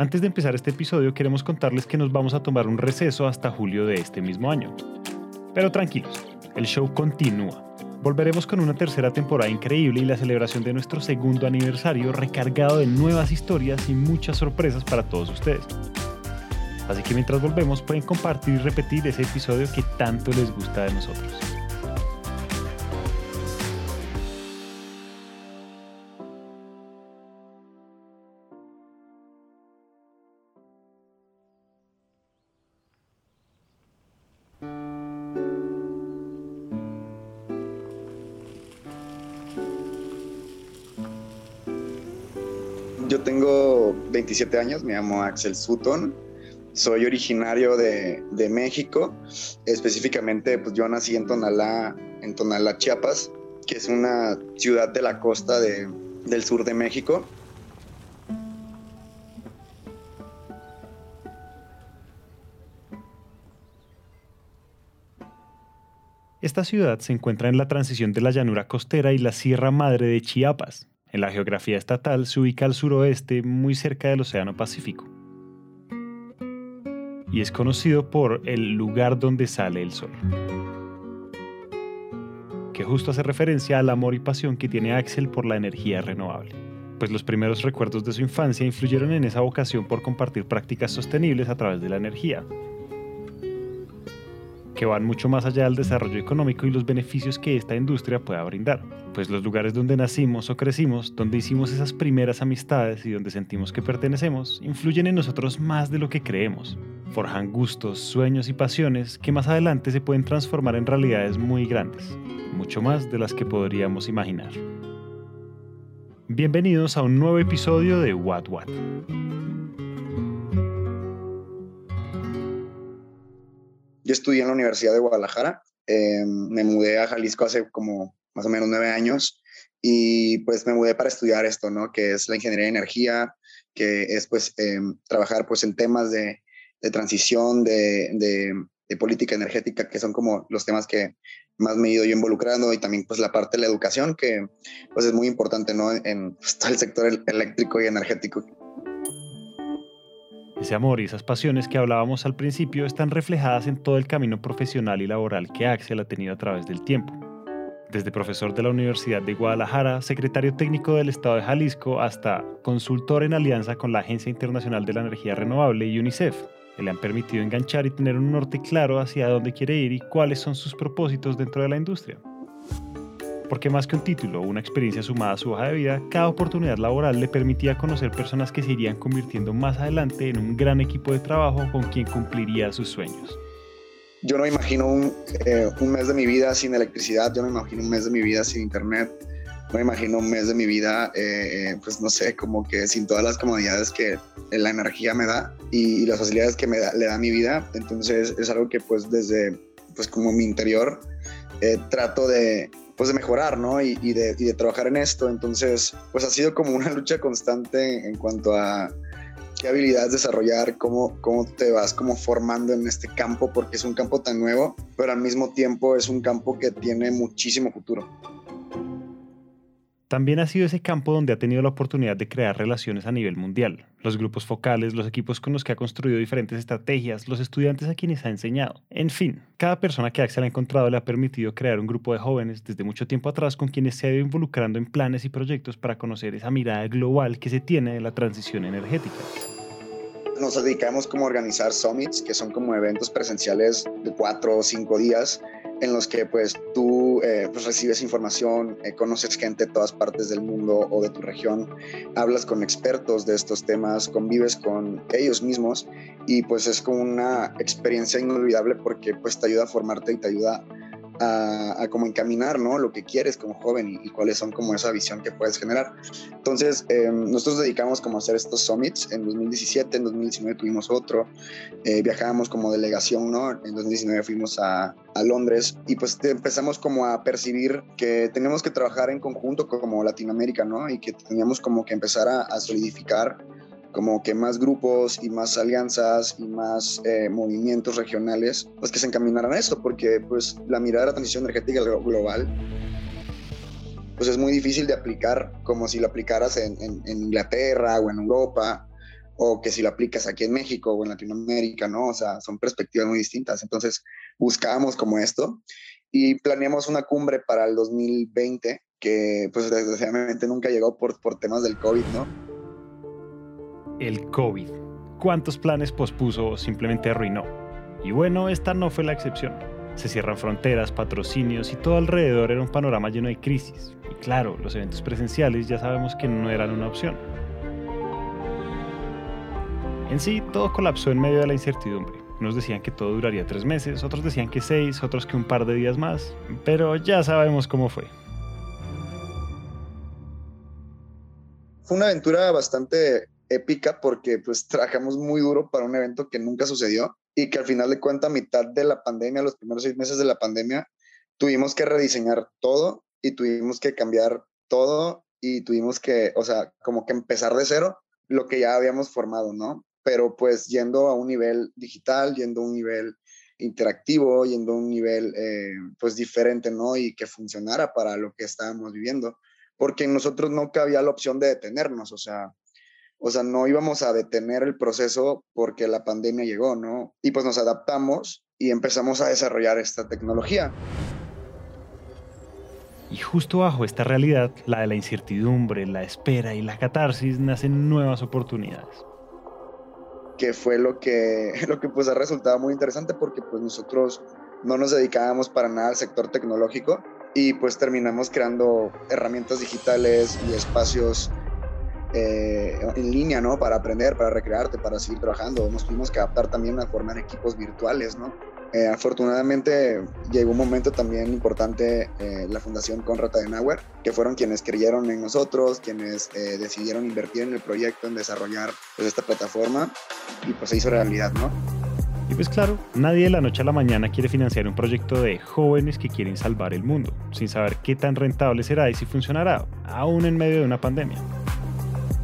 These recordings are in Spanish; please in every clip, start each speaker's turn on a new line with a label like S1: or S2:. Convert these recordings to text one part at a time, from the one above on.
S1: Antes de empezar este episodio queremos contarles que nos vamos a tomar un receso hasta julio de este mismo año. Pero tranquilos, el show continúa. Volveremos con una tercera temporada increíble y la celebración de nuestro segundo aniversario recargado de nuevas historias y muchas sorpresas para todos ustedes. Así que mientras volvemos pueden compartir y repetir ese episodio que tanto les gusta de nosotros.
S2: Tengo 27 años, me llamo Axel Sutton, soy originario de, de, México, específicamente pues yo nací en Tonalá, en Tonalá, Chiapas, que es una ciudad de la costa de, del sur de México.
S1: Esta ciudad se encuentra en la transición de la llanura costera y la Sierra Madre de Chiapas. En la geografía estatal se ubica al suroeste, muy cerca del Océano Pacífico. Y es conocido por el lugar donde sale el sol, que justo hace referencia al amor y pasión que tiene Axel por la energía renovable, pues los primeros recuerdos de su infancia influyeron en esa vocación por compartir prácticas sostenibles a través de la energía, que van mucho más allá del desarrollo económico y los beneficios que esta industria pueda brindar. Pues los lugares donde nacimos o crecimos, donde hicimos esas primeras amistades y donde sentimos que pertenecemos, influyen en nosotros más de lo que creemos. Forjan gustos, sueños y pasiones que más adelante se pueden transformar en realidades muy grandes, mucho más de las que podríamos imaginar. Bienvenidos a un nuevo episodio de What What.
S2: Yo estudié en la Universidad de Guadalajara, eh, me mudé a Jalisco hace como más o menos nueve años y pues me mudé para estudiar esto, ¿no? Que es la ingeniería de energía, que es pues eh, trabajar pues en temas de, de transición, de, de, de, política energética, que son como los temas que más me he ido yo involucrando y también pues la parte de la educación, que pues es muy importante, ¿no? En pues, todo el sector eléctrico y energético.
S1: Ese amor y esas pasiones que hablábamos al principio están reflejadas en todo el camino profesional y laboral que Axel ha tenido a través del tiempo. Desde profesor de la Universidad de Guadalajara, secretario técnico del Estado de Jalisco, hasta consultor en alianza con la Agencia Internacional de la Energía Renovable y UNICEF, que le han permitido enganchar y tener un norte claro hacia dónde quiere ir y cuáles son sus propósitos dentro de la industria porque más que un título o una experiencia sumada a su hoja de vida, cada oportunidad laboral le permitía conocer personas que se irían convirtiendo más adelante en un gran equipo de trabajo con quien cumpliría sus sueños.
S2: Yo no imagino un, eh, un mes de mi vida sin electricidad, yo no imagino un mes de mi vida sin internet, no me imagino un mes de mi vida, eh, pues no sé, como que sin todas las comodidades que la energía me da y, las facilidades que me le da mi vida. Entonces es algo que pues desde, pues como mi interior, eh, trato de, pues de mejorar, ¿no? Y, de, trabajar en esto. Entonces, pues ha sido como una lucha constante en cuanto a qué habilidades desarrollar, cómo, cómo te vas como formando en este campo, porque es un campo tan nuevo, pero al mismo tiempo es un campo que tiene muchísimo futuro.
S1: También ha sido ese campo donde ha tenido la oportunidad de crear relaciones a nivel mundial, los grupos focales, los equipos con los que ha construido diferentes estrategias, los estudiantes a quienes ha enseñado. En fin, cada persona que Axel ha encontrado le ha permitido crear un grupo de jóvenes desde mucho tiempo atrás con quienes se ha ido involucrando en planes y proyectos para conocer esa mirada global que se tiene de la transición energética
S2: nos dedicamos como a organizar summits, que son como eventos presenciales de cuatro o cinco días, en los que pues tú eh, pues, recibes información, eh, conoces gente de todas partes del mundo o de tu región, hablas con expertos de estos temas, convives con ellos mismos y pues es como una experiencia inolvidable porque pues te ayuda a formarte y te ayuda a, a como encaminar, ¿no? Lo que quieres como joven y, y, cuáles son como esa visión que puedes generar. Entonces, eh, nosotros dedicamos como a hacer estos summits. En 2017, en 2019 tuvimos otro. Eh, viajábamos como delegación, ¿no? En 2019 fuimos a, a Londres y pues empezamos como a percibir que teníamos que trabajar en conjunto como Latinoamérica, ¿no? Y que teníamos como que empezar a, a solidificar como que más grupos y más alianzas y más eh, movimientos regionales, pues que se encaminaran a esto, porque pues la mirada de la transición energética global pues es muy difícil de aplicar como si lo aplicaras en, en, en Inglaterra o en Europa o que si lo aplicas aquí en México o en Latinoamérica, ¿no? O sea, son perspectivas muy distintas. Entonces, buscábamos como esto y planeamos una cumbre para el 2020 que pues desgraciadamente nunca llegó por, por temas del COVID, ¿no?
S1: El COVID. ¿Cuántos planes pospuso o simplemente arruinó? Y bueno, esta no fue la excepción. Se cierran fronteras, patrocinios y todo alrededor era un panorama lleno de crisis. Y claro, los eventos presenciales ya sabemos que no eran una opción. En sí, todo colapsó en medio de la incertidumbre. Unos decían que todo duraría tres meses, otros decían que seis, otros que un par de días más, pero ya sabemos cómo fue.
S2: Fue una aventura bastante épica porque pues trabajamos muy duro para un evento que nunca sucedió y que al final de cuentas, a mitad de la pandemia, los primeros seis meses de la pandemia, tuvimos que rediseñar todo y tuvimos que cambiar todo y tuvimos que, o sea, como que empezar de cero lo que ya habíamos formado, ¿no? pero pues yendo a un nivel digital, yendo a un nivel interactivo, yendo a un nivel eh, pues diferente, ¿no? Y que funcionara para lo que estábamos viviendo, porque nosotros no cabía la opción de detenernos, o sea, o sea, no íbamos a detener el proceso porque la pandemia llegó, ¿no? Y pues nos adaptamos y empezamos a desarrollar esta tecnología.
S1: Y justo bajo esta realidad, la de la incertidumbre, la espera y la catarsis, nacen nuevas oportunidades
S2: que fue lo que, lo que pues ha resultado muy interesante porque pues nosotros no nos dedicábamos para nada al sector tecnológico y pues terminamos creando herramientas digitales y espacios eh, en línea, ¿no? Para aprender, para recrearte, para seguir trabajando. Nos tuvimos que adaptar también a formar equipos virtuales, ¿no? Eh, afortunadamente llegó un momento también importante eh, la Fundación Conrad Adenauer, que fueron quienes creyeron en nosotros, quienes eh, decidieron invertir en el proyecto, en desarrollar pues, esta plataforma y pues se hizo realidad, ¿no?
S1: Y pues claro, nadie de la noche a la mañana quiere financiar un proyecto de jóvenes que quieren salvar el mundo, sin saber qué tan rentable será y si funcionará, aún en medio de una pandemia.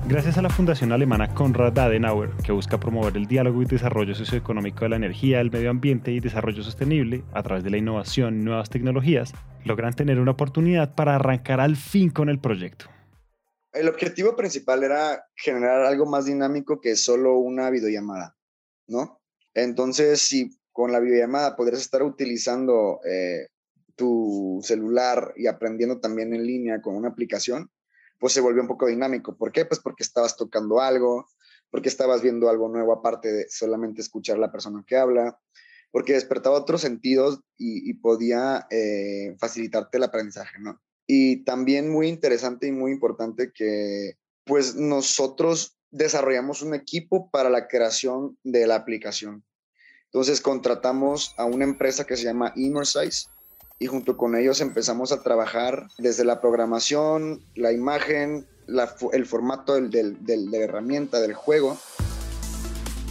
S1: Gracias a la fundación alemana Konrad Adenauer, que busca promover el diálogo y desarrollo socioeconómico de la energía, el medio ambiente y desarrollo sostenible a través de la innovación y nuevas tecnologías, logran tener una oportunidad para arrancar al fin con el proyecto.
S2: El objetivo principal era generar algo más dinámico que solo una videollamada, ¿no? Entonces, si con la videollamada podrías estar utilizando eh, tu celular y aprendiendo también en línea con una aplicación, pues se volvió un poco dinámico. ¿Por qué? Pues porque estabas tocando algo, porque estabas viendo algo nuevo aparte de solamente escuchar la persona que habla, porque despertaba otros sentidos y, podía eh, facilitarte el aprendizaje, ¿no? Y también muy interesante y muy importante que pues nosotros desarrollamos un equipo para la creación de la aplicación. Entonces contratamos a una empresa que se llama Immersize, y junto con ellos empezamos a trabajar desde la programación, la imagen, el formato del, de la herramienta, del juego.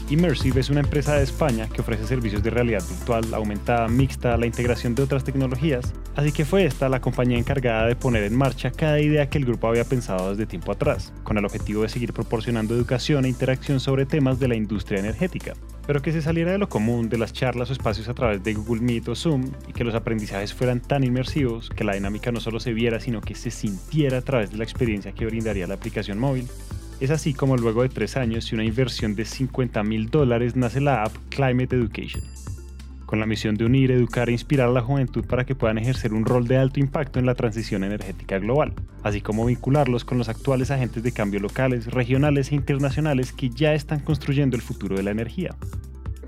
S1: Immersive es una empresa de España que ofrece servicios de realidad virtual, aumentada, mixta, la integración de otras tecnologías, así que fue esta la compañía encargada de poner en marcha cada idea que el grupo había pensado desde tiempo atrás, con el objetivo de seguir proporcionando educación e interacción sobre temas de la industria energética pero que se saliera de lo común de las charlas o espacios a través de Google Meet o Zoom y que los aprendizajes fueran tan inmersivos que la dinámica no solo se viera, sino que se sintiera a través de la experiencia que brindaría la aplicación móvil. Es así como luego de tres años y una inversión de 50 mil dólares nace la app Climate Education con la misión de unir, educar e inspirar a la juventud para que puedan ejercer un rol de alto impacto en la transición energética global, así como vincularlos con los actuales agentes de cambio locales, regionales e internacionales que ya están construyendo el futuro de la energía.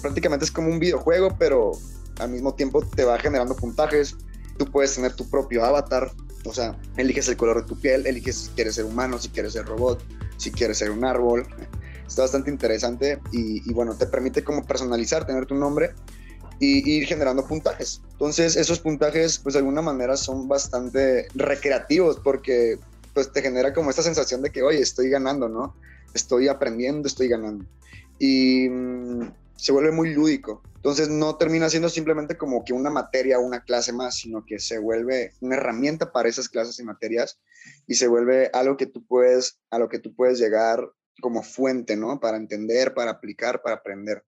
S2: Prácticamente es como un videojuego, pero al mismo tiempo te va generando puntajes. Tú puedes tener tu propio avatar, o sea, eliges el color de tu piel, eliges si quieres ser humano, si quieres ser robot, si quieres ser un árbol. Está bastante interesante y, y bueno, te permite como personalizar, tener tu nombre y ir generando puntajes. Entonces, esos puntajes, pues de alguna manera son bastante recreativos porque pues te genera como esta sensación de que, oye, estoy ganando, ¿no? Estoy aprendiendo, estoy ganando. Y mm, se vuelve muy lúdico. Entonces no termina siendo simplemente como que una materia una clase más, sino que se vuelve una herramienta para esas clases y materias y se vuelve algo que tú puedes, a lo que tú puedes llegar como fuente, ¿no? Para entender, para aplicar, para aprender.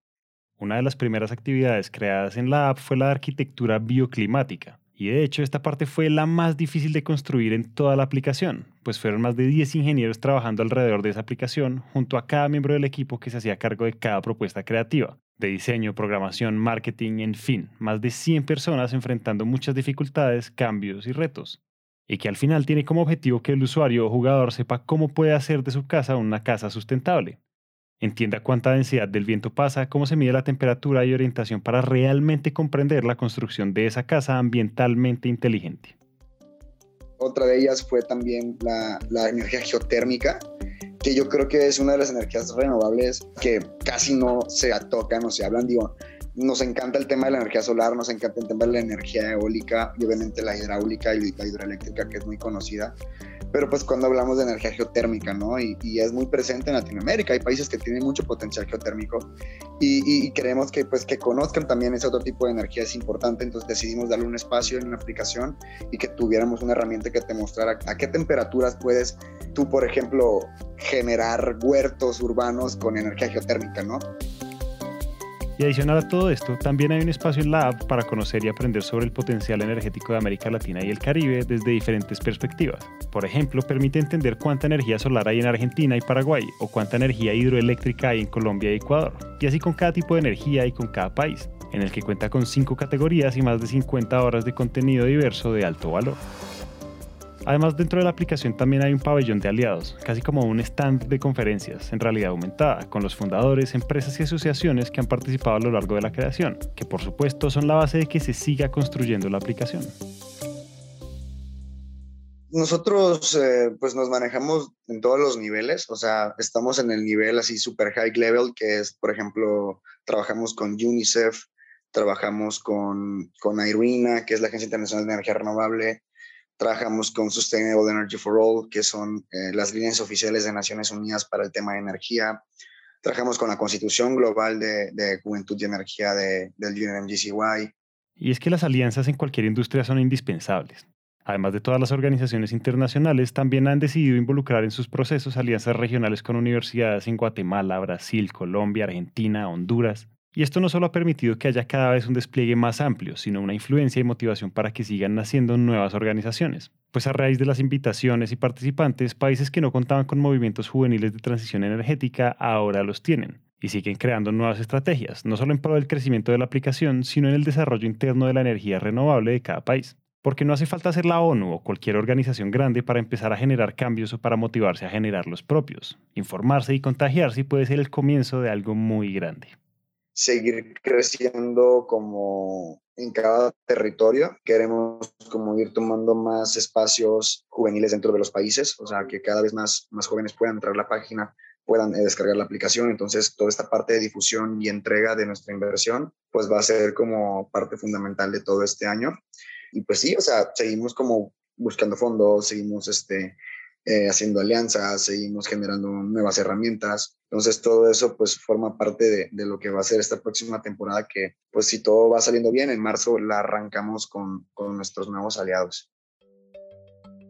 S1: Una de las primeras actividades creadas en la app fue la arquitectura bioclimática, Y de hecho esta parte fue la más difícil de construir en toda la aplicación, pues fueron más de 10 ingenieros trabajando alrededor de esa aplicación junto a cada miembro del equipo que se hacía cargo de cada propuesta creativa, de diseño, programación, marketing, en fin, más de 100 personas enfrentando muchas dificultades, cambios y retos. Y que al final tiene como objetivo que el usuario o jugador sepa cómo puede hacer de su casa una casa sustentable, Entienda cuánta densidad del viento pasa, cómo se mide la temperatura y orientación para realmente comprender la construcción de esa casa ambientalmente inteligente.
S2: Otra de ellas fue también la, energía geotérmica, que yo creo que es una de las energías renovables que casi no se tocan o se hablan. Digo, nos encanta el tema de la energía solar, nos encanta el tema de la energía eólica y obviamente la hidráulica y la hidroeléctrica, que es muy conocida pero pues cuando hablamos de energía geotérmica, ¿no? Y, es muy presente en Latinoamérica, hay países que tienen mucho potencial geotérmico y, queremos que pues que conozcan también ese otro tipo de energía, es importante, entonces decidimos darle un espacio en una aplicación y que tuviéramos una herramienta que te mostrara a qué temperaturas puedes tú, por ejemplo, generar huertos urbanos con energía geotérmica, ¿no?
S1: Y adicional a todo esto, también hay un espacio en la app para conocer y aprender sobre el potencial energético de América Latina y el Caribe desde diferentes perspectivas. Por ejemplo, permite entender cuánta energía solar hay en Argentina y Paraguay o cuánta energía hidroeléctrica hay en Colombia y Ecuador, y así con cada tipo de energía y con cada país, en el que cuenta con 5 categorías y más de 50 horas de contenido diverso de alto valor. Además, dentro de la aplicación también hay un pabellón de aliados, casi como un stand de conferencias en realidad aumentada, con los fundadores, empresas y asociaciones que han participado a lo largo de la creación, que por supuesto son la base de que se siga construyendo la aplicación.
S2: Nosotros eh, pues nos manejamos en todos los niveles, o sea, estamos en el nivel así super high level, que es, por ejemplo, trabajamos con UNICEF, trabajamos con, con que es la Agencia Internacional de Energía Renovable, Trabajamos con Sustainable Energy for All, que son eh, las líneas oficiales de Naciones Unidas para el tema de energía. Trabajamos con la Constitución Global de, Juventud y Energía de, del UNMGCY.
S1: Y es que las alianzas en cualquier industria son indispensables. Además de todas las organizaciones internacionales, también han decidido involucrar en sus procesos alianzas regionales con universidades en Guatemala, Brasil, Colombia, Argentina, Honduras. Y esto no solo ha permitido que haya cada vez un despliegue más amplio, sino una influencia y motivación para que sigan naciendo nuevas organizaciones. Pues a raíz de las invitaciones y participantes, países que no contaban con movimientos juveniles de transición energética ahora los tienen y siguen creando nuevas estrategias, no solo en pro del crecimiento de la aplicación, sino en el desarrollo interno de la energía renovable de cada país. Porque no hace falta ser la ONU o cualquier organización grande para empezar a generar cambios o para motivarse a generar los propios. Informarse y contagiarse puede ser el comienzo de algo muy grande
S2: seguir creciendo como en cada territorio. Queremos como ir tomando más espacios juveniles dentro de los países, o sea, que cada vez más, más jóvenes puedan entrar a la página, puedan eh, descargar la aplicación. Entonces, toda esta parte de difusión y entrega de nuestra inversión, pues va a ser como parte fundamental de todo este año. Y pues sí, o sea, seguimos como buscando fondos, seguimos este, eh, haciendo alianzas, seguimos generando nuevas herramientas. Entonces todo eso pues forma parte de, de, lo que va a ser esta próxima temporada que pues si todo va saliendo bien, en marzo la arrancamos con, con nuestros nuevos aliados.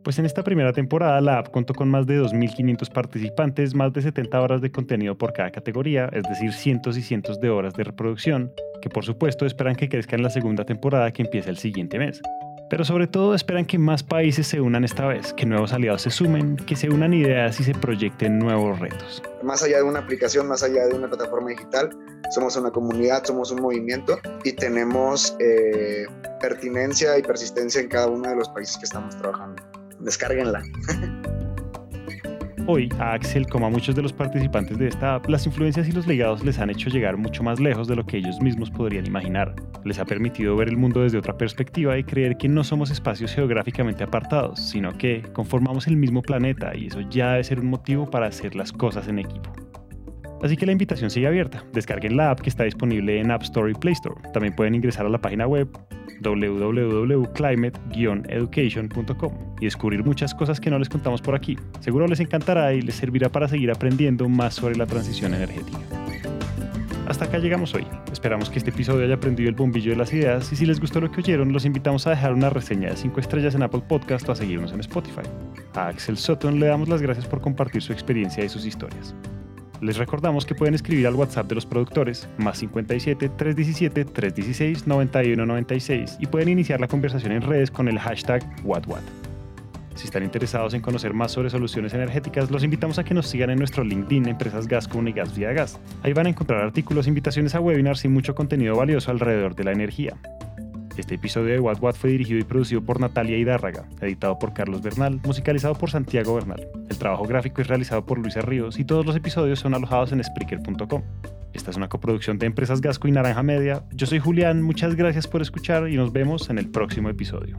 S1: Pues en esta primera temporada la app contó con más de 2.500 participantes, más de 70 horas de contenido por cada categoría, es decir, cientos y cientos de horas de reproducción, que por supuesto esperan que crezca en la segunda temporada que empieza el siguiente mes. Pero sobre todo esperan que más países se unan esta vez, que nuevos aliados se sumen, que se unan ideas y se proyecten nuevos retos.
S2: Más allá de una aplicación, más allá de una plataforma digital, somos una comunidad, somos un movimiento y tenemos eh, pertinencia y persistencia en cada uno de los países que estamos trabajando. Descárguenla.
S1: Hoy, a Axel, como a muchos de los participantes de esta app, las influencias y los legados les han hecho llegar mucho más lejos de lo que ellos mismos podrían imaginar. Les ha permitido ver el mundo desde otra perspectiva y creer que no somos espacios geográficamente apartados, sino que conformamos el mismo planeta y eso ya debe ser un motivo para hacer las cosas en equipo. Así que la invitación sigue abierta. Descarguen la app que está disponible en App Store y Play Store. También pueden ingresar a la página web www.climate-education.com y descubrir muchas cosas que no les contamos por aquí. Seguro les encantará y les servirá para seguir aprendiendo más sobre la transición energética. Hasta acá llegamos hoy. Esperamos que este episodio haya aprendido el bombillo de las ideas y si les gustó lo que oyeron, los invitamos a dejar una reseña de 5 estrellas en Apple Podcast o a seguirnos en Spotify. A Axel Sutton le damos las gracias por compartir su experiencia y sus historias. Les recordamos que pueden escribir al WhatsApp de los productores, más 57 317 316 9196, y pueden iniciar la conversación en redes con el hashtag WhatWhat. Si están interesados en conocer más sobre soluciones energéticas, los invitamos a que nos sigan en nuestro LinkedIn Empresas Gas Gas Vía Gas. Ahí van a encontrar artículos, invitaciones a webinars y mucho contenido valioso alrededor de la energía. Este episodio de What What fue dirigido y producido por Natalia Hidárraga, editado por Carlos Bernal, musicalizado por Santiago Bernal. El trabajo gráfico es realizado por Luisa Ríos y todos los episodios son alojados en Spreaker.com. Esta es una coproducción de Empresas Gasco y Naranja Media. Yo soy Julián, muchas gracias por escuchar y nos vemos en el próximo episodio.